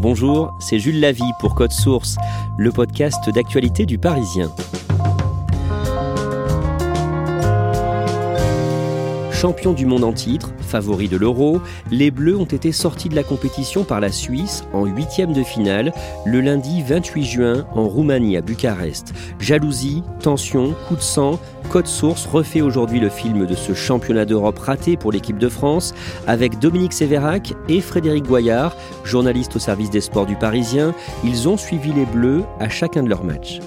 Bonjour, c'est Jules Lavie pour Code Source, le podcast d'actualité du Parisien. Champions du monde en titre, favoris de l'Euro, les Bleus ont été sortis de la compétition par la Suisse en huitième de finale le lundi 28 juin en Roumanie à Bucarest. Jalousie, tension, coup de sang, Code Source refait aujourd'hui le film de ce championnat d'Europe raté pour l'équipe de France avec Dominique Sévérac et Frédéric Goyard, journalistes au service des sports du Parisien. Ils ont suivi les Bleus à chacun de leurs matchs.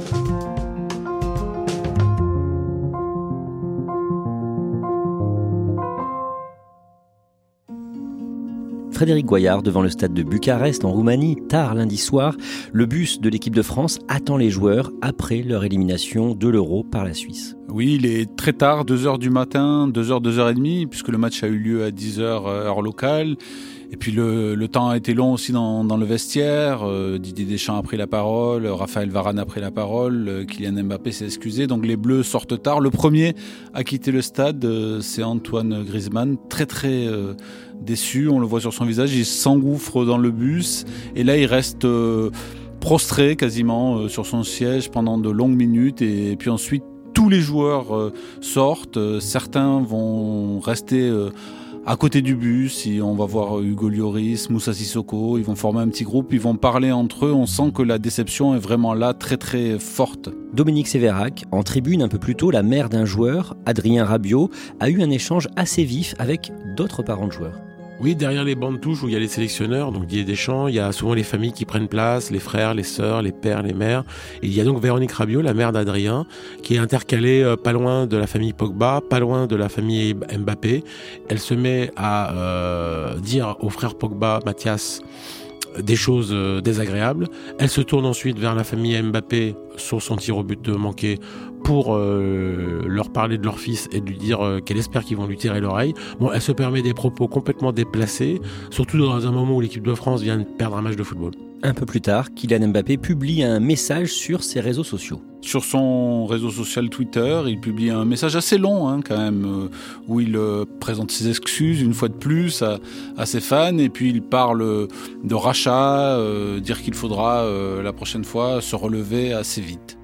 Frédéric Goyard devant le stade de Bucarest en Roumanie, tard lundi soir. Le bus de l'équipe de France attend les joueurs après leur élimination de l'Euro par la Suisse. Oui, il est très tard, 2h du matin, 2h, 2h30, puisque le match a eu lieu à 10h heure locale. Et puis le, temps a été long aussi dans, le vestiaire. Euh, Didier Deschamps a pris la parole, Raphaël Varane a pris la parole, euh, Kylian Mbappé s'est excusé. Donc les Bleus sortent tard. Le premier à quitter le stade, euh, c'est Antoine Griezmann, très très déçu. On le voit sur son visage, il s'engouffre dans le bus et là il reste prostré quasiment sur son siège pendant de longues minutes et, puis ensuite tous les joueurs sortent. certains vont rester à côté du bus, on va voir Hugo Lloris, Moussa Sissoko, ils vont former un petit groupe, ils vont parler entre eux, on sent que la déception est vraiment là, très très forte. Dominique Sévérac, en tribune un peu plus tôt, la mère d'un joueur, Adrien Rabiot, a eu un échange assez vif avec d'autres parents de joueurs. Oui, derrière les bandes touches où il y a les sélectionneurs, donc Didier Deschamps, il y a souvent les familles qui prennent place, les frères, les sœurs, les pères, les mères. il y a donc Véronique Rabiot, la mère d'Adrien, qui est intercalée euh, pas loin de la famille Pogba, pas loin de la famille Mbappé. Elle se met à euh, dire au frère Pogba, Mathias, des choses euh, désagréables. Elle se tourne ensuite vers la famille Mbappé sur son tir au but de manquer pour euh, leur parler de leur fils et lui dire euh, qu'elle espère qu'ils vont lui tirer l'oreille. Bon, elle se permet des propos complètement déplacés, surtout dans un moment où l'équipe de France vient de perdre un match de football. Un peu plus tard, Kylian Mbappé publie un message sur ses réseaux sociaux. Sur son réseau social Twitter, il publie un message assez long hein, quand même, euh, où il présente ses excuses une fois de plus à, à, ses fans, et puis il parle de rachat, dire qu'il faudra la prochaine fois se relever assez vite.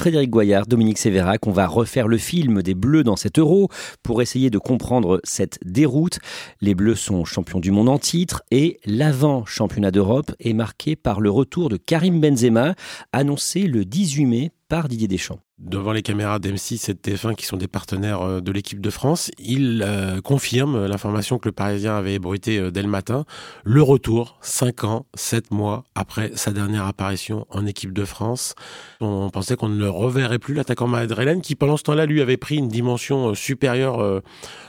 Frédéric Goyard, Dominique Sévérac, on va refaire le film des Bleus dans cet euro pour essayer de comprendre cette déroute. Les Bleus sont champions du monde en titre et l'avant-championnat d'Europe est marqué par le retour de Karim Benzema, annoncé le 18 mai par Didier Deschamps devant les caméras d'M6 et de TF1 qui sont des partenaires euh, de l'équipe de France, il euh, confirme l'information que le Parisien avait ébruité euh, dès le matin, le retour 5 ans, 7 mois après sa dernière apparition en équipe de France. On pensait qu'on ne reverrait plus, l'attaquant Madrelen, qui pendant ce temps-là lui avait pris une dimension supérieure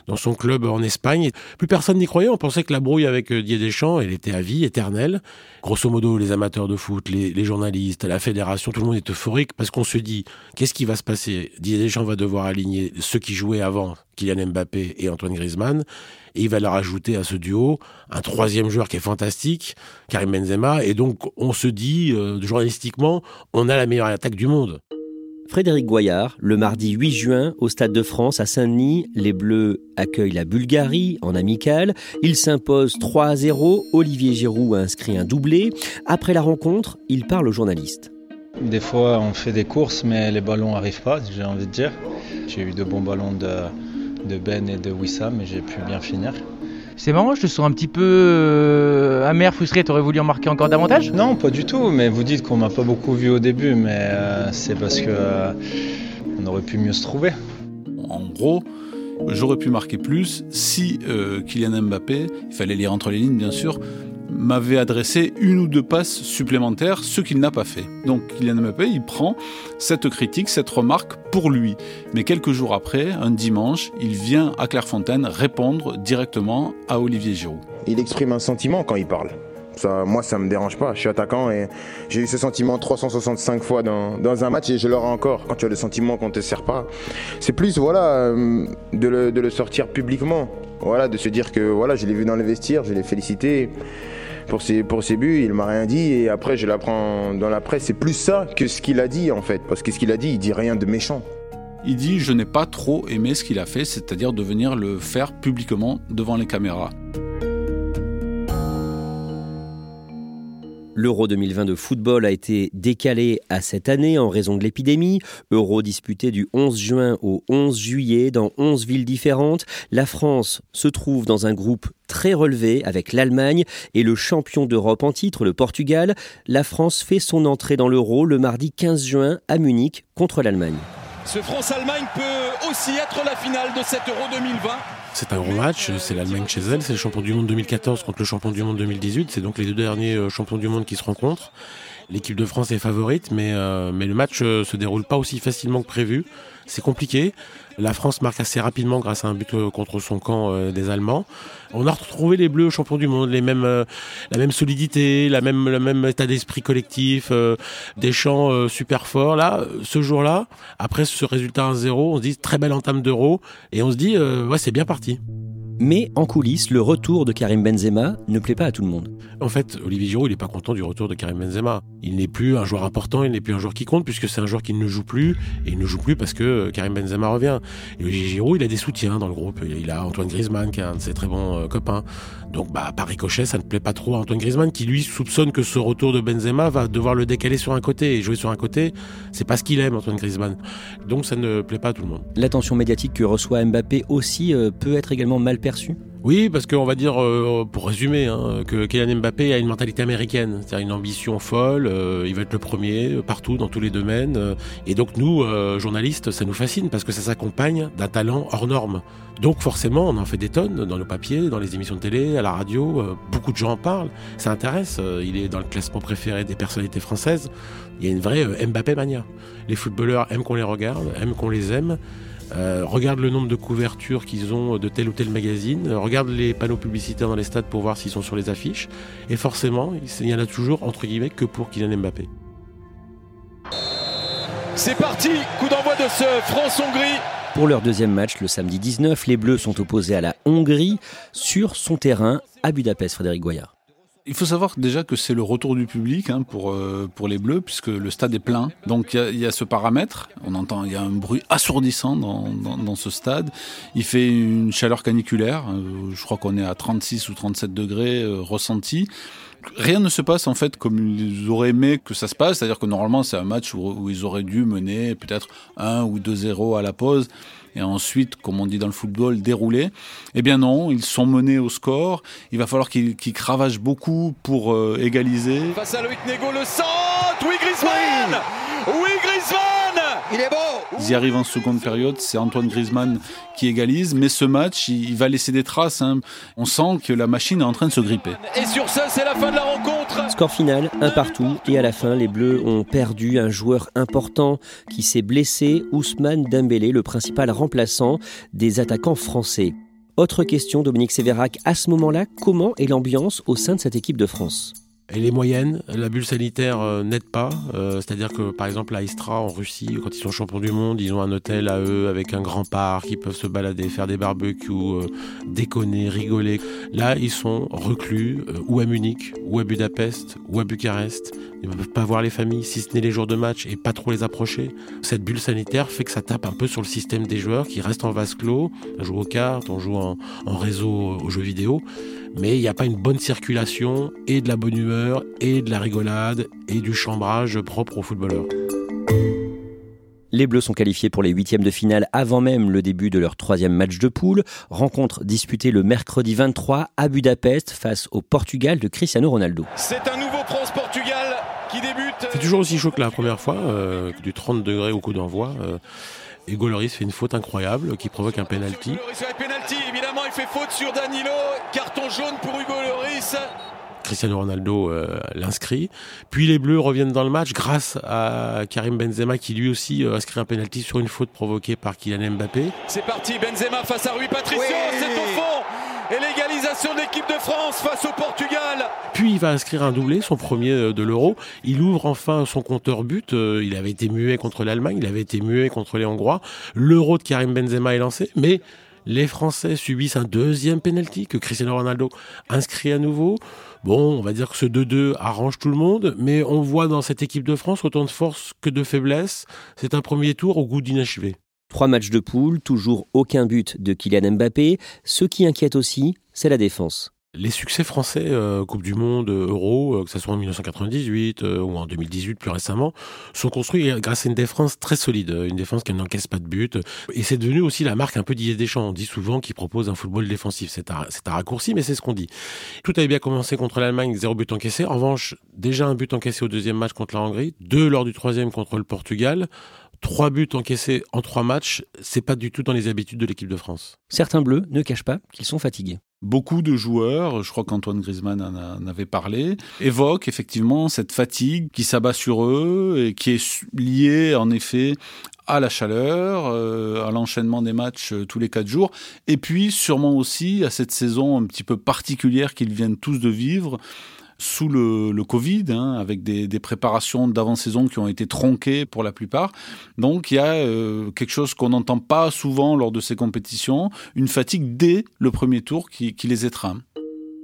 dans son club en Espagne. Plus personne n'y croyait, on pensait que la brouille avec Didier Deschamps, elle était à vie, éternelle. Grosso modo, les amateurs de foot, les journalistes, la fédération, tout le monde est euphorique parce qu'on se dit, qu'est-ce qui va se passer Didier Deschamps va devoir aligner ceux qui jouaient avant, Kylian Mbappé et Antoine Griezmann, et il va leur ajouter à ce duo un troisième joueur qui est fantastique, Karim Benzema, et donc on se dit, euh, journalistiquement, on a la meilleure attaque du monde. Frédéric Goyard, le mardi 8 juin, au Stade de France à Saint-Denis, les Bleus accueillent la Bulgarie en amical. Ils s'imposent 3 à 0. Olivier Giroud a inscrit un doublé. Après la rencontre, il parle aux journalistes. Des fois, on fait des courses, mais les ballons n'arrivent pas, j'ai envie de dire. J'ai eu de bons ballons de, Ben et de Wissam, mais j'ai pu bien finir. C'est marrant, je te sens un petit peu euh, amer, frustré. T'aurais voulu en marquer encore davantage? Non, pas du tout. Mais vous dites qu'on m'a pas beaucoup vu au début, mais euh, c'est parce que euh, on aurait pu mieux se trouver. En gros, j'aurais pu marquer plus si Kylian Mbappé, il fallait lire entre les lignes bien sûr, m'avait adressé une ou deux passes supplémentaires, ce qu'il n'a pas fait. Donc Kylian Mbappé, il prend cette critique, cette remarque pour lui. Mais quelques jours après, un dimanche, il vient à Clairefontaine répondre directement à Olivier Giroud. Il exprime un sentiment quand il parle. Ça, moi, ça me dérange pas. Je suis attaquant et j'ai eu ce sentiment 365 fois dans, dans un match et je l'aurai encore. Quand tu as le sentiment qu'on te sert pas, c'est plus voilà euh, de le, de le sortir publiquement. Voilà, de se dire que voilà, je l'ai vu dans le vestiaire, je l'ai félicité pour ses, pour ses buts, il m'a rien dit et après je l'apprends dans la presse. C'est plus ça que ce qu'il a dit en fait, parce que ce qu'il a dit, il dit rien de méchant. Il dit je n'ai pas trop aimé ce qu'il a fait, c'est-à-dire de venir le faire publiquement devant les caméras. L'Euro 2020 de football a été décalé à cette année en raison de l'épidémie. Euro disputé du 11 juin au 11 juillet dans 11 villes différentes. La France se trouve dans un groupe très relevé avec l'Allemagne et le champion d'Europe en titre, le Portugal. La France fait son entrée dans l'Euro le mardi 15 juin à Munich contre l'Allemagne. Ce France-Allemagne peut aussi être la finale de cet Euro 2020. C'est un gros match, c'est l'Allemagne chez elle, c'est le champion du monde 2014 contre le champion du monde 2018, c'est donc les deux derniers euh, champions du monde qui se rencontrent. L'équipe de France est favorite, mais, euh, mais le match euh, se déroule pas aussi facilement que prévu. C'est compliqué. La France marque assez rapidement grâce à un but contre son camp des Allemands. On a retrouvé les Bleus champions du monde, les mêmes, la même solidité, la même, le même état d'esprit collectif, des champs super forts. Là, ce jour-là, après ce résultat 1-0, on se dit très belle entame d'Euro et on se dit ouais c'est bien parti. Mais en coulisses, le retour de Karim Benzema ne plaît pas à tout le monde. En fait, Olivier Giroud, il n'est pas content du retour de Karim Benzema. Il n'est plus un joueur important, il n'est plus un joueur qui compte, puisque c'est un joueur qui ne joue plus, et il ne joue plus parce que Karim Benzema revient. Et Olivier Giroud, il a des soutiens dans le groupe. Il a Antoine Griezmann, qui est un de ses très bons euh, copains. Donc, bah, par ricochet, ça ne plaît pas trop à Antoine Griezmann, qui lui soupçonne que ce retour de Benzema va devoir le décaler sur un côté. Et jouer sur un côté, c'est pas ce qu'il aime, Antoine Griezmann. Donc, ça ne plaît pas à tout le monde. L'attention médiatique que reçoit Mbappé aussi euh, peut être également mal perçue oui, parce qu'on va dire, euh, pour résumer, hein, que Kylian Mbappé a une mentalité américaine, c'est-à-dire une ambition folle, euh, il veut être le premier euh, partout, dans tous les domaines. et donc nous, journalistes, ça nous fascine parce que ça s'accompagne d'un talent hors norme. Donc forcément, on en fait des tonnes dans nos papiers, dans les émissions de télé, à la radio, beaucoup de gens en parlent, ça intéresse, il est dans le classement préféré des personnalités françaises. Il y a une vraie Mbappé mania. Les footballeurs aiment qu'on les regarde, aiment qu'on les aime. Euh, regarde le nombre de couvertures qu'ils ont de tel ou tel magazine, euh, regarde les panneaux publicitaires dans les stades pour voir s'ils sont sur les affiches, et forcément, il y en a toujours, entre guillemets, que pour Kylian Mbappé. C'est parti, coup d'envoi de ce France-Hongrie. Pour leur deuxième match, le samedi 19, les Bleus sont opposés à la Hongrie sur son terrain à Budapest, Frédéric Goyard. Il faut savoir déjà que c'est le retour du public hein, pour, euh, pour les Bleus, puisque le stade est plein. Donc il y, a ce paramètre. On entend, il y a un bruit assourdissant dans, dans, ce stade. Il fait une chaleur caniculaire. Euh, je crois qu'on est à 36 ou 37 degrés euh, ressenti rien ne se passe en fait comme ils auraient aimé que ça se passe. C'est-à-dire que normalement c'est un match où, ils auraient dû mener peut-être 1 ou 2-0 à la pause et ensuite, comme on dit dans le football, dérouler. Eh bien non, ils sont menés au score. Il va falloir qu'ils cravagent beaucoup pour euh, égaliser. Face à Loïc Nego, le centre Oui, Griezmann Oui, Griezmann Il est beau Ils y arrivent en seconde période, c'est Antoine Griezmann qui égalise, mais ce match, il, va laisser des traces. Hein. On sent que la machine est en train de se gripper. Et sur ça, c'est la fin de la rencontre Score final, un partout, et à la fin, les Bleus ont perdu un joueur important qui s'est blessé, Ousmane Dembélé, le principal remplaçant des attaquants français. Autre question, Dominique Sévérac, à ce moment-là, comment est l'ambiance au sein de cette équipe de France? Elle est moyenne, la bulle sanitaire euh, n'aide pas. Euh, c'est-à-dire que par exemple à Istra en Russie, quand ils sont champions du monde, ils ont un hôtel à eux avec un grand parc, ils peuvent se balader, faire des barbecues, euh, déconner, rigoler. Là, ils sont reclus ou à Munich, ou à Budapest, ou à Bucarest. Ils ne peuvent pas voir les familles, si ce n'est les jours de match, et pas trop les approcher. Cette bulle sanitaire fait que ça tape un peu sur le système des joueurs qui restent en vase clos. On joue aux cartes, on joue en réseau aux jeux vidéo mais il n'y a pas une bonne circulation et de la bonne humeur et de la rigolade et du chambrage propre aux footballeurs. Les Bleus sont qualifiés pour les huitièmes de finale avant même le début de leur troisième match de poule. Rencontre disputée le mercredi 23 à Budapest face au Portugal de Cristiano Ronaldo. C'est un nouveau France-Portugal qui débute. C'est toujours aussi chaud que la première fois, euh, du 30 degrés au coup d'envoi. Euh, Hugo Loris fait une faute incroyable qui provoque un penalty. penalty, évidemment, il fait faute sur Danilo. Carton jaune pour Hugo Loris. Cristiano Ronaldo euh, l'inscrit. Puis les Bleus reviennent dans le match grâce à Karim Benzema qui lui aussi euh, inscrit un penalty sur une faute provoquée par Kylian Mbappé. C'est parti, Benzema face à Rui Patricio, c'est au fond et l'égalisation de l'équipe de France face au Portugal. Puis il va inscrire un doublé, son premier euh, de l'Euro. Il ouvre enfin son compteur but. Euh, il avait été muet contre l'Allemagne, il avait été muet contre les Hongrois. L'Euro de Karim Benzema est lancé, mais les Français subissent un deuxième penalty que Cristiano Ronaldo inscrit à nouveau. Bon, on va dire que ce 2-2 arrange tout le monde, mais on voit dans cette équipe de France autant de force que de faiblesse. C'est un premier tour au goût d'inachevé. Trois matchs de poule, toujours aucun but de Kylian Mbappé. Ce qui inquiète aussi, c'est la défense. Les succès français, euh, Coupe du Monde, Euro, euh, que ce soit en 1998 euh, ou en 2018 plus récemment, sont construits grâce à une défense très solide, une défense qui n'encaisse pas de but. Et c'est devenu aussi la marque un peu d'Ier Deschamps. On dit souvent qu'il propose un football défensif. C'est un, un, raccourci, mais c'est ce qu'on dit. Tout avait bien commencé contre l'Allemagne, zéro but encaissé. En revanche, déjà un but encaissé au deuxième match contre la Hongrie, deux lors du troisième contre le Portugal trois buts encaissés en trois matchs, c'est pas du tout dans les habitudes de l'équipe de France. Certains bleus ne cachent pas qu'ils sont fatigués. Beaucoup de joueurs, je crois qu'Antoine Griezmann en, avait parlé, évoquent effectivement cette fatigue qui s'abat sur eux et qui est liée en effet à la chaleur, euh, à l'enchaînement des matchs euh, tous les quatre jours, et puis sûrement aussi à cette saison un petit peu particulière qu'ils viennent tous de vivre, sous le, le Covid, hein, avec des, des préparations d'avant-saison qui ont été tronquées pour la plupart. Donc il y a euh, quelque chose qu'on n'entend pas souvent lors de ces compétitions, une fatigue dès le premier tour qui, qui les étreint.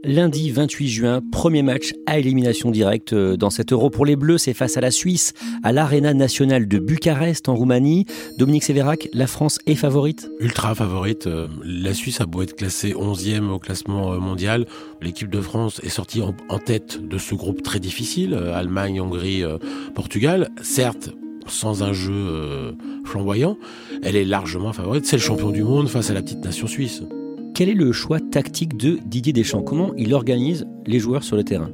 Lundi 28 juin, premier match à élimination directe euh, dans cet euro pour les Bleus, c'est face à la Suisse, à l'Arena nationale de Bucarest en Roumanie. Dominique Sévérac, la France est favorite? Ultra favorite. Euh, la Suisse a beau être classée 11e au classement euh, mondial. L'équipe de France est sortie en tête de ce groupe très difficile, Allemagne, Hongrie, Portugal. Certes, sans un jeu flamboyant, elle est largement favorite. C'est le champion du monde face à la petite nation suisse. Quel est le choix tactique de Didier Deschamps? Comment il organise les joueurs sur le terrain?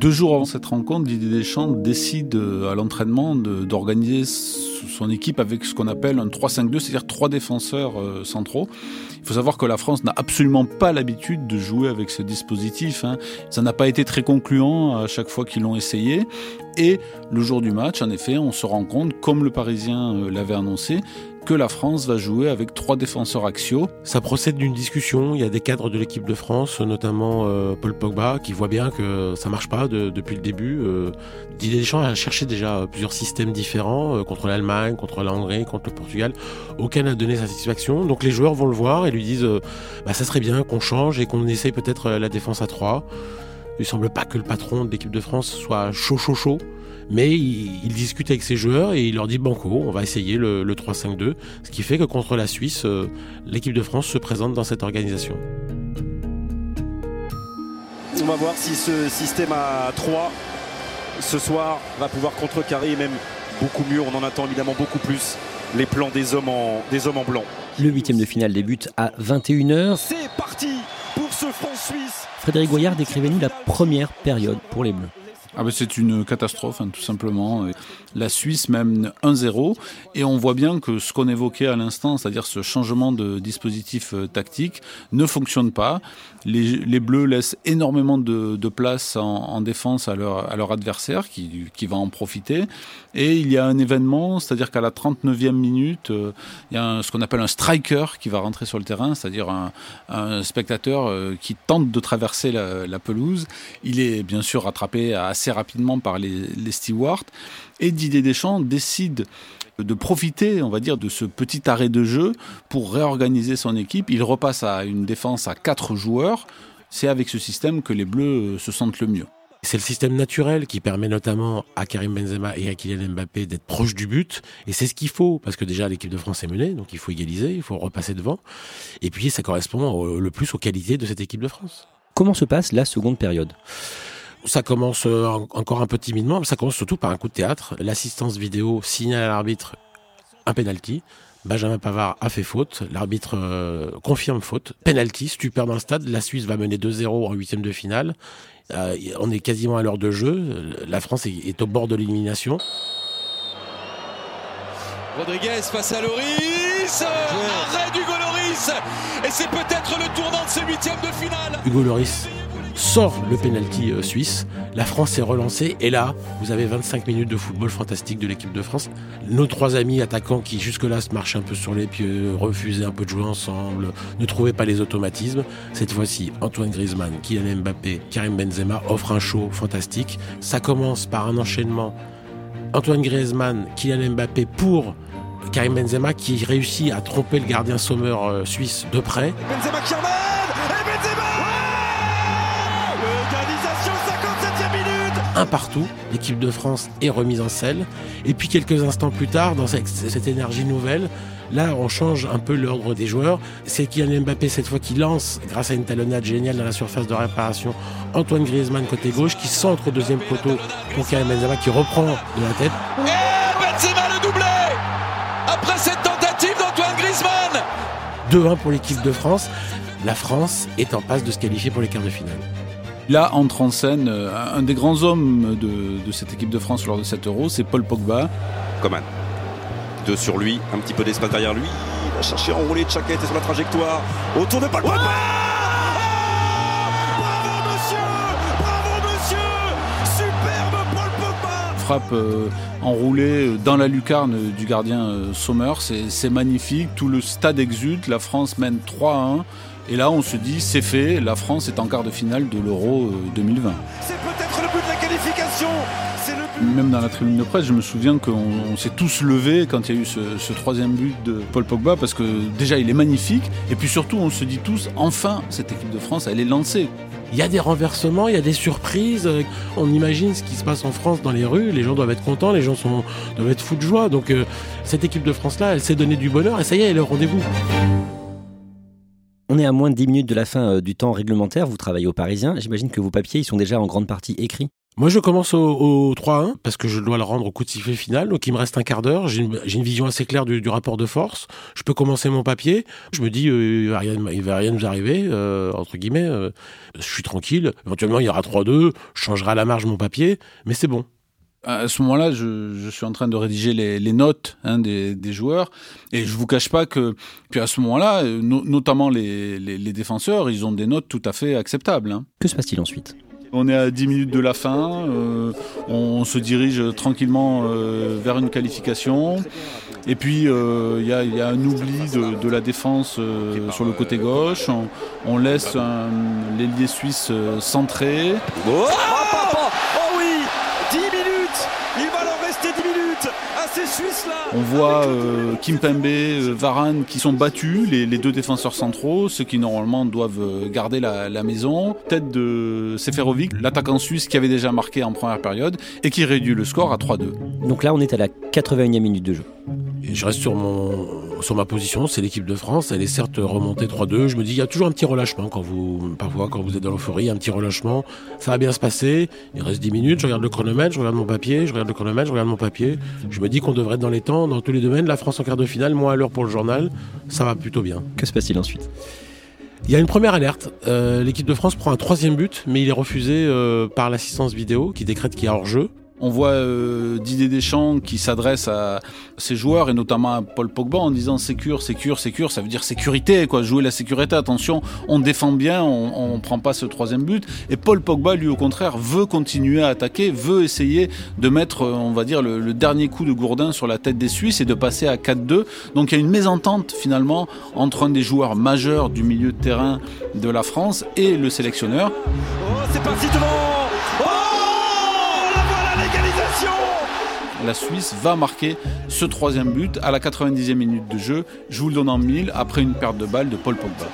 Deux jours avant cette rencontre, Didier Deschamps décide euh, à l'entraînement d'organiser son équipe avec ce qu'on appelle un 3-5-2, c'est-à-dire trois défenseurs euh, centraux. Il faut savoir que la France n'a absolument pas l'habitude de jouer avec ce dispositif. Hein. Ça n'a pas été très concluant à chaque fois qu'ils l'ont essayé. Et le jour du match, en effet, on se rend compte, comme le Parisien euh, l'avait annoncé, que la France va jouer avec trois défenseurs axiaux. Ça procède d'une discussion. Il y a des cadres de l'équipe de France, notamment euh, Paul Pogba, qui voit bien que ça marche pas depuis le début. Euh, Didier Deschamps a cherché déjà plusieurs systèmes différents euh, contre l'Allemagne, contre la Hongrie, contre le Portugal. Aucun n'a donné satisfaction. Donc les joueurs vont le voir et lui disent bah, ça serait bien qu'on change et qu'on essaye peut-être la défense à trois. Il semble pas que le patron de l'équipe de France soit chaud chaud chaud mais il, discute avec ses joueurs et il leur dit banco, on va essayer le, 3-5-2, ce qui fait que contre la Suisse, euh, l'équipe de France se présente dans cette organisation. On va voir si ce système à 3 ce soir va pouvoir contrecarrer et même beaucoup mieux, on en attend évidemment beaucoup plus, les plans des hommes en, des hommes en blanc. Le huitième de finale débute à 21h. C'est Frédéric Goyard, décrivez-nous la première période pour les Bleus. Ah ben c'est une catastrophe, hein, tout simplement. La Suisse mène 1-0 et on voit bien que ce qu'on évoquait à l'instant, c'est-à-dire ce changement de dispositif euh, tactique, ne fonctionne pas. Les, Bleus laissent énormément de, place en, en, défense à leur, à adversaire qui, va en profiter. Et il y a un événement, c'est-à-dire qu'à la 39e minute, euh, il y a ce qu'on appelle un striker qui va rentrer sur le terrain, c'est-à-dire un, spectateur euh, qui tente de traverser la, la pelouse. Il est bien sûr rattrapé assez rapidement par les, stewards. Et Didier Deschamps décide de profiter, on va dire, de ce petit arrêt de jeu pour réorganiser son équipe. Il repasse à une défense à quatre joueurs. C'est avec ce système que les Bleus se sentent le mieux. C'est le système naturel qui permet notamment à Karim Benzema et à Kylian Mbappé d'être proches du but. Et c'est ce qu'il faut, parce que déjà l'équipe de France est menée, donc il faut égaliser, il faut repasser devant. Et puis ça correspond le plus aux qualités de cette équipe de France. Comment se passe la seconde période? Ça commence euh, encore un peu timidement, mais ça commence surtout par un coup de théâtre. L'assistance vidéo signale à l'arbitre un penalty. Benjamin Pavard a fait faute, l'arbitre euh, confirme faute, penalty, stupeur dans le stade, la Suisse va mener 2-0 en huitième de finale, euh, on est quasiment à l'heure de jeu, la France est, au bord de l'élimination. Rodriguez face à Loris, arrêt d'Hugo Loris, et c'est peut-être le tournant de ce huitième de finale. Hugo Loris sort le penalty euh, suisse. La France est relancée et là, vous avez 25 minutes de football fantastique de l'équipe de France. Nos trois amis attaquants qui jusque-là se marchaient un peu sur les pieds, refusaient un peu de jouer ensemble, ne trouvaient pas les automatismes. Cette fois-ci, Antoine Griezmann, Kylian Mbappé, Karim Benzema offrent un show fantastique. Ça commence par un enchaînement. Antoine Griezmann, Kylian Mbappé pour Karim Benzema qui réussit à tromper le gardien sommeur euh, suisse de près. Un partout. L'équipe de France est remise en selle. Et puis quelques instants plus tard, dans cette, cette énergie nouvelle, là on change un peu l'ordre des joueurs. C'est Kylian Mbappé cette fois qui lance, grâce à une talonnade géniale dans la surface de réparation, Antoine Griezmann côté gauche qui centre au deuxième poteau pour Karim Benzema qui reprend de la tête. Et Benzema le doublé Après cette tentative d'Antoine Griezmann 2-1 pour l'équipe de France. La France est en passe de se qualifier pour les quarts de finale. Là entre en scène euh, un des grands hommes de, de cette équipe de France lors de cet euro, c'est Paul Pogba. Coman. Deux sur lui, un petit peu d'espace derrière lui. Il va chercher à enrouler Tchaka était sur la trajectoire. Autour de Paul Pogba Bravo monsieur Bravo monsieur Superbe Paul Pogba Frappe euh, enroulée dans la lucarne du gardien euh, Sommer, c'est c'est magnifique, tout le stade exulte, la France mène 3 à 1. Et là, on se dit, c'est fait, la France est en quart de finale de l'Euro euh, 2020. C'est peut-être le but de la qualification C'est le but Même dans la tribune de presse, je me souviens qu'on on s'est tous levés quand il y a eu ce, ce troisième but de Paul Pogba, parce que déjà, il est magnifique, et puis surtout, on se dit tous, enfin, cette équipe de France, elle est lancée. Il y a des renversements, il y a des surprises. On imagine ce qui se passe en France dans les rues. Les gens doivent être contents, les gens sont, doivent être fous de joie. Donc euh, cette équipe de France-là, elle s'est donné du bonheur et ça y est, elle est au rendez-vous. On est à moins de 10 minutes de la fin euh, du temps réglementaire, vous travaillez au Parisien, j'imagine que vos papiers ils sont déjà en grande partie écrits. Moi, je commence au, au 3-1 parce que je dois le rendre au coup de sifflet final. Donc, il me reste un quart d'heure. J'ai une, vision assez claire du, rapport de force. Je peux commencer mon papier. Je me dis, euh, il va rien, il va rien nous arriver, euh, entre guillemets. je suis tranquille. Éventuellement, il y aura 3-2. Je changerai à la marge mon papier, mais c'est bon. À ce moment-là, je, je suis en train de rédiger les, les notes hein, des, des joueurs, et je vous cache pas que, puis à ce moment-là, euh, no- notamment les, les, les défenseurs, ils ont des notes tout à fait acceptables. hein. Que se passe-t-il ensuite? On est à 10 minutes de la fin, euh, on se dirige tranquillement euh, vers une qualification. Et puis euh, il y, a, il y a un oubli de, de la défense euh, sur le côté gauche. On, on laisse l'ailier suisse euh, centré. Oh oui 10 minutes Il va leur rester 10 minutes à ces Suisses-là On voit euh, Kimpembe, euh, Varane qui sont battus, les, les deux défenseurs centraux, ceux qui normalement doivent euh, garder la, la maison. Tête de Seferovic, l'attaquant suisse qui avait déjà marqué en première période et qui réduit le score à 3-2. Donc là on est à la 81e minute de jeu. Et je reste sur mon sur ma position, c'est l'équipe de France. Elle est certes remontée 3-2. Je me dis, il y a toujours un petit relâchement quand vous, parfois, quand vous êtes dans l'euphorie, un petit relâchement. Ça va bien se passer. Il reste 10 minutes. Je regarde le chronomètre, je regarde mon papier, je regarde le chronomètre, je regarde mon papier. Je me dis qu'on devrait être dans les temps, dans tous les domaines. La France en quart de finale, moi à l'heure pour le journal. Ça va plutôt bien. Que se passe-t-il ensuite? Il y a une première alerte. Euh, L'équipe de France prend un troisième but, mais il est refusé euh, par l'assistance vidéo qui décrète qu'il y a hors-jeu. On voit euh, Didier Deschamps qui s'adresse à ses joueurs et notamment à Paul Pogba en disant sécure, sécure, sécure, ça veut dire sécurité, quoi, jouer la sécurité. Attention, on défend bien, on, on prend pas ce troisième but. Et Paul Pogba, lui, au contraire, veut continuer à attaquer, veut essayer de mettre, euh, on va dire, le, le dernier coup de gourdin sur la tête des Suisses et de passer à 4-2. Donc il y a une mésentente finalement entre un des joueurs majeurs du milieu de terrain de la France et le sélectionneur. Oh, c'est parti la Suisse va marquer ce troisième but à la 90e minute de jeu. Je vous le donne en mille après une perte de balle de Paul Pogba.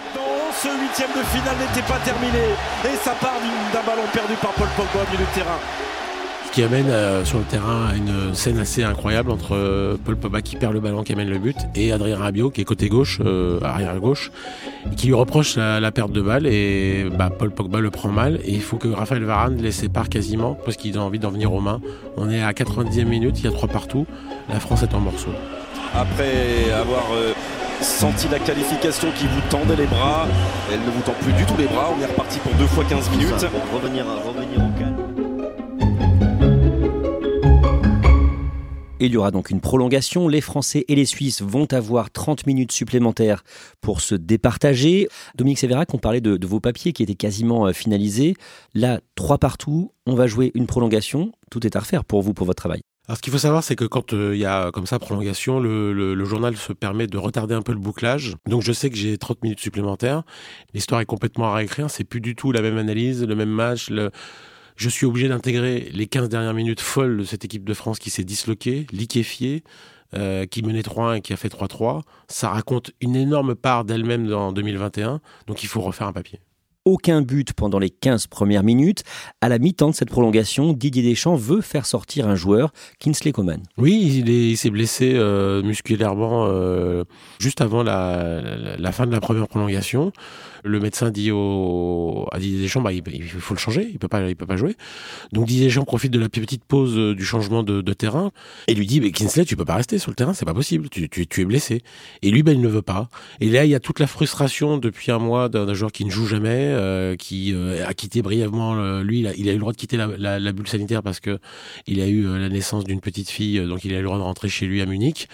Ce huitième de finale n'était pas terminé. Et ça part d'un ballon perdu par Paul Pogba de terrain. Qui amène euh, sur le terrain à une scène assez incroyable entre euh, Paul Pogba qui perd le ballon, qui amène le but, et Adrien Rabiot qui est côté gauche, euh, arrière gauche, et qui lui reproche la, la perte de balle. Et bah, Paul Pogba le prend mal. Et il faut que Raphaël Varane les sépare quasiment parce qu'il a envie d'en venir aux mains. On est à 90e minute, il y a trois partout. La France est en morceaux. Après avoir euh, senti la qualification qui vous tendait les bras, elle ne vous tend plus du tout les bras. On est reparti pour deux fois 15 minutes. revenir, revenir au calme. Il y aura donc une prolongation. Les Français et les Suisses vont avoir 30 minutes supplémentaires pour se départager. Dominique Sévérac, on parlait de, vos papiers qui étaient quasiment euh, finalisés. Là, trois partout, on va jouer une prolongation. Tout est à refaire pour vous, pour votre travail. Alors ce qu'il faut savoir, c'est que quand euh, il y a comme ça prolongation, le, journal se permet de retarder un peu le bouclage. Donc je sais que j'ai 30 minutes supplémentaires. L'histoire est complètement à réécrire. C'est plus du tout la même analyse, le même match. Je suis obligé d'intégrer les 15 dernières minutes folles de cette équipe de France qui s'est disloquée, liquéfiée, euh, qui menait 3-1 et qui a fait 3-3. Ça raconte une énorme part d'elle-même dans 2021. Donc il faut refaire un papier. Aucun but pendant les 15 premières minutes. À la mi-temps de cette prolongation, Didier Deschamps veut faire sortir un joueur, Kinsley Coman. Oui, il s'est blessé euh, musculairement euh, juste avant la, fin de la première prolongation. Le médecin dit à Didier Deschamps, bah, il, faut le changer, il peut peut pas jouer. Donc Didier Deschamps profite de la petite pause euh, du changement de, terrain et lui dit, Kinsley, tu peux pas rester sur le terrain, c'est pas possible, tu, es blessé. Et lui, ben, il ne veut pas. Et là, il y a toute la frustration depuis un mois d'un joueur qui ne joue jamais, euh, qui euh, a quitté brièvement. lui, il a, il a, eu le droit de quitter la, la, la bulle sanitaire parce que il a eu la naissance d'une petite fille, donc il a eu le droit de rentrer chez lui à Munich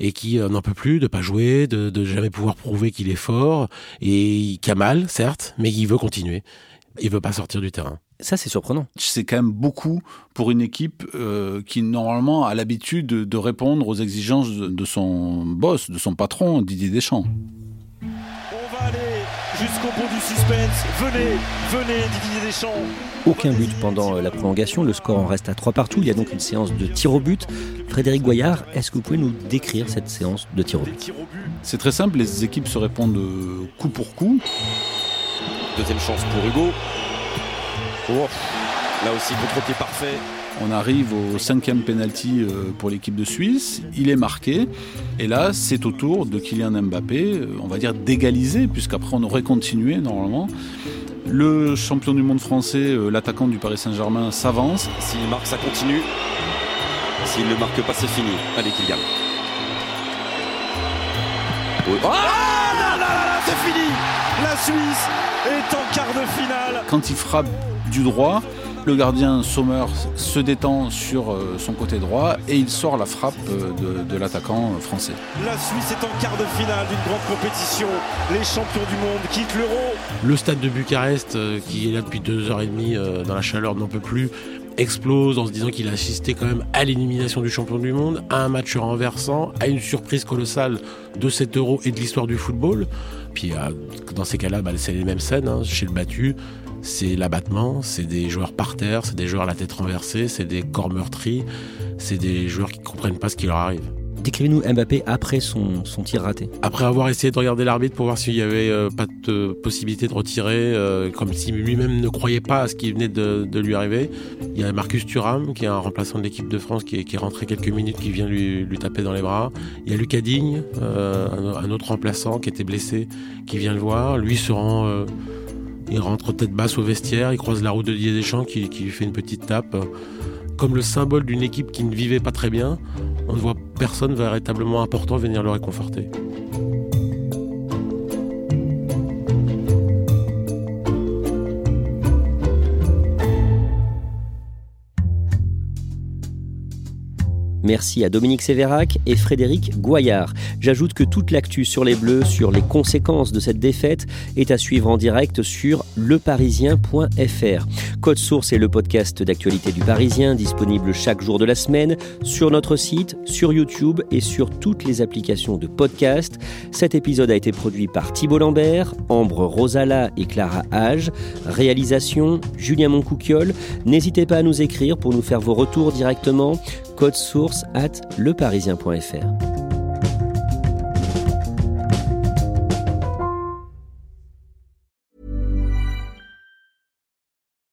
et qui n'en peut plus de pas jouer, de, de jamais pouvoir prouver qu'il est fort et qui mal, certes, mais il veut continuer. Il veut pas sortir du terrain. Ça, c'est surprenant. C'est quand même beaucoup pour une équipe euh, qui, normalement, a l'habitude de, répondre aux exigences de, son boss, de son patron, Didier Deschamps. Jusqu'au bout du suspense. Venez, venez, Didier Deschamps. Aucun but pendant la prolongation. Le score en reste à 3 partout. Il y a donc une séance de tir au but. Frédéric Goyard, est-ce que vous pouvez nous décrire cette séance de tir au but? C'est très simple. Les équipes se répondent coup pour coup. Deuxième chance pour Hugo. Oh, là aussi, contre-pied parfait. On arrive au cinquième penalty euh, pour l'équipe de Suisse. Il est marqué. Et là, c'est au tour de Kylian Mbappé, euh, on va dire d'égaliser, puisqu'après on aurait continué normalement. Le champion du monde français, euh, l'attaquant du Paris Saint-Germain, s'avance. S'il marque, ça continue. S'il ne marque pas, c'est fini. Allez, Kylian. Oh, là là là, c'est fini La Suisse est en quart de finale. Quand il frappe du droit, le gardien Sommer se détend sur euh, son côté droit et il sort la frappe euh, de, l'attaquant français. La Suisse est en quart de finale d'une grande compétition. Les champions du monde quittent l'euro. Le stade de Bucarest, euh, qui est là depuis deux heures et demie dans la chaleur, n'en peut plus explose en se disant qu'il a assisté quand même à l'élimination du champion du monde, à un match renversant, à une surprise colossale de cet euro et de l'histoire du football. Puis dans ces cas-là, bah, c'est les mêmes scènes hein, chez le battu c'est l'abattement, c'est des joueurs par terre, c'est des joueurs à la tête renversée, c'est des corps meurtris, c'est des joueurs qui ne comprennent pas ce qui leur arrive. Décrivez-nous Mbappé après son, tir raté. Après avoir essayé de regarder l'arbitre pour voir s'il n'y avait euh, pas de possibilité de retirer, euh, comme si lui-même ne croyait pas à ce qui venait de, lui arriver. Il y a Marcus Thuram, qui est un remplaçant de l'équipe de France, qui est, rentré quelques minutes, qui vient lui, taper dans les bras. Il y a Lucas Digne, euh, un, autre remplaçant qui était blessé, qui vient le voir. Lui se rend il rentre tête basse au vestiaire, il croise la route de Didier Deschamps qui, qui lui fait une petite tape. Comme le symbole d'une équipe qui ne vivait pas très bien, on ne voit personne véritablement important venir le réconforter. Merci à Dominique Sévérac et Frédéric Goyard. J'ajoute que toute l'actu sur les Bleus, sur les conséquences de cette défaite, est à suivre en direct sur leparisien.fr. Code Source est le podcast d'actualité du Parisien, disponible chaque jour de la semaine sur notre site, sur YouTube et sur toutes les applications de podcast. Cet épisode a été produit par Thibault Lambert, Ambre Rosala et Clara Hage. Réalisation Julien Moncouquiole. N'hésitez pas à nous écrire pour nous faire vos retours directement code at leparisien.fr.